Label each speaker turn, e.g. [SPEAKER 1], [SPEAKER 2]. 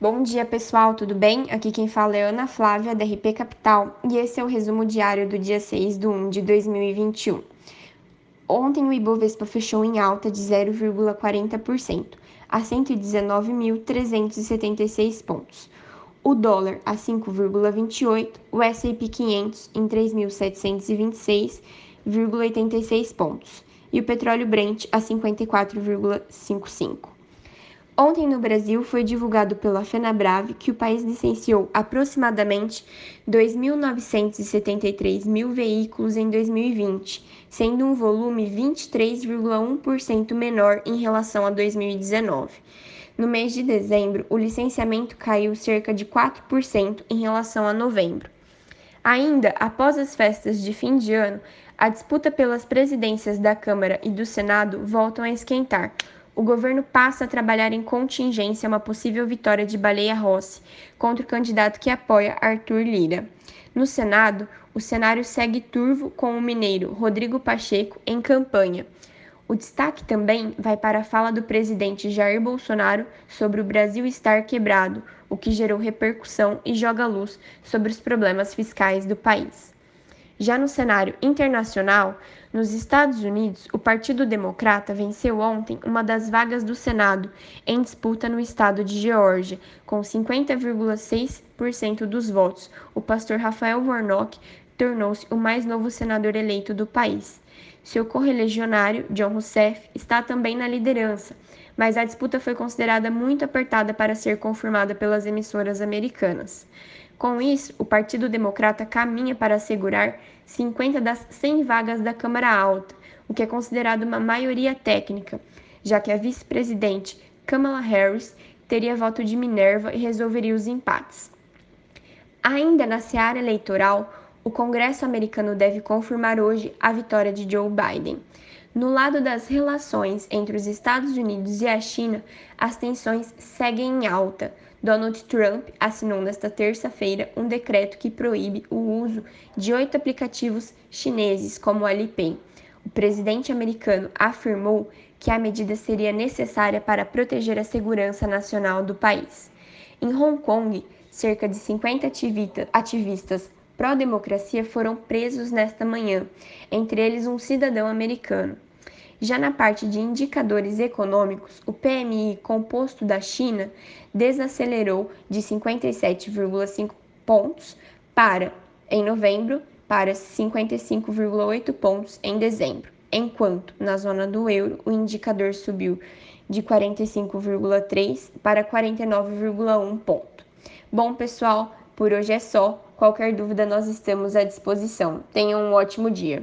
[SPEAKER 1] Bom dia, pessoal, tudo bem? Aqui quem fala é Ana Flávia, da RP Capital, e esse é o resumo diário do dia 6 de 1 de 2021. Ontem o Ibovespa fechou em alta de 0,40%, a 119.376 pontos. O dólar a 5,28, o S&P 500 em 3.726,86 pontos e o petróleo Brent a 54,55. Ontem no Brasil foi divulgado pela FenaBrave que o país licenciou aproximadamente 2.973 mil veículos em 2020, sendo um volume 23,1% menor em relação a 2019. No mês de dezembro, o licenciamento caiu cerca de 4% em relação a novembro. Ainda após as festas de fim de ano, a disputa pelas presidências da Câmara e do Senado voltam a esquentar o governo passa a trabalhar em contingência uma possível vitória de Baleia Rossi contra o candidato que apoia Arthur Lira. No Senado, o cenário segue turvo com o mineiro Rodrigo Pacheco em campanha. O destaque também vai para a fala do presidente Jair Bolsonaro sobre o Brasil estar quebrado, o que gerou repercussão e joga luz sobre os problemas fiscais do país. Já no cenário internacional, nos Estados Unidos, o Partido Democrata venceu ontem uma das vagas do Senado em disputa no estado de Geórgia, com 50,6% dos votos. O pastor Rafael Warnock tornou-se o mais novo senador eleito do país. Seu correligionário, John Rousseff, está também na liderança, mas a disputa foi considerada muito apertada para ser confirmada pelas emissoras americanas. Com isso, o Partido Democrata caminha para assegurar 50 das 100 vagas da Câmara Alta, o que é considerado uma maioria técnica, já que a vice-presidente Kamala Harris teria voto de Minerva e resolveria os empates. Ainda na seara eleitoral, o Congresso americano deve confirmar hoje a vitória de Joe Biden. No lado das relações entre os Estados Unidos e a China, as tensões seguem em alta. Donald Trump assinou nesta terça-feira um decreto que proíbe o uso de oito aplicativos chineses, como o Alipay. O presidente americano afirmou que a medida seria necessária para proteger a segurança nacional do país. Em Hong Kong, cerca de 50 ativistas pró-democracia foram presos nesta manhã, entre eles um cidadão americano. Já na parte de indicadores econômicos, o PMI composto da China desacelerou de 57,5 pontos para em novembro para 55,8 pontos em dezembro, enquanto na zona do euro o indicador subiu de 45,3 para 49,1 ponto. Bom, pessoal, por hoje é só. Qualquer dúvida nós estamos à disposição. Tenham um ótimo dia.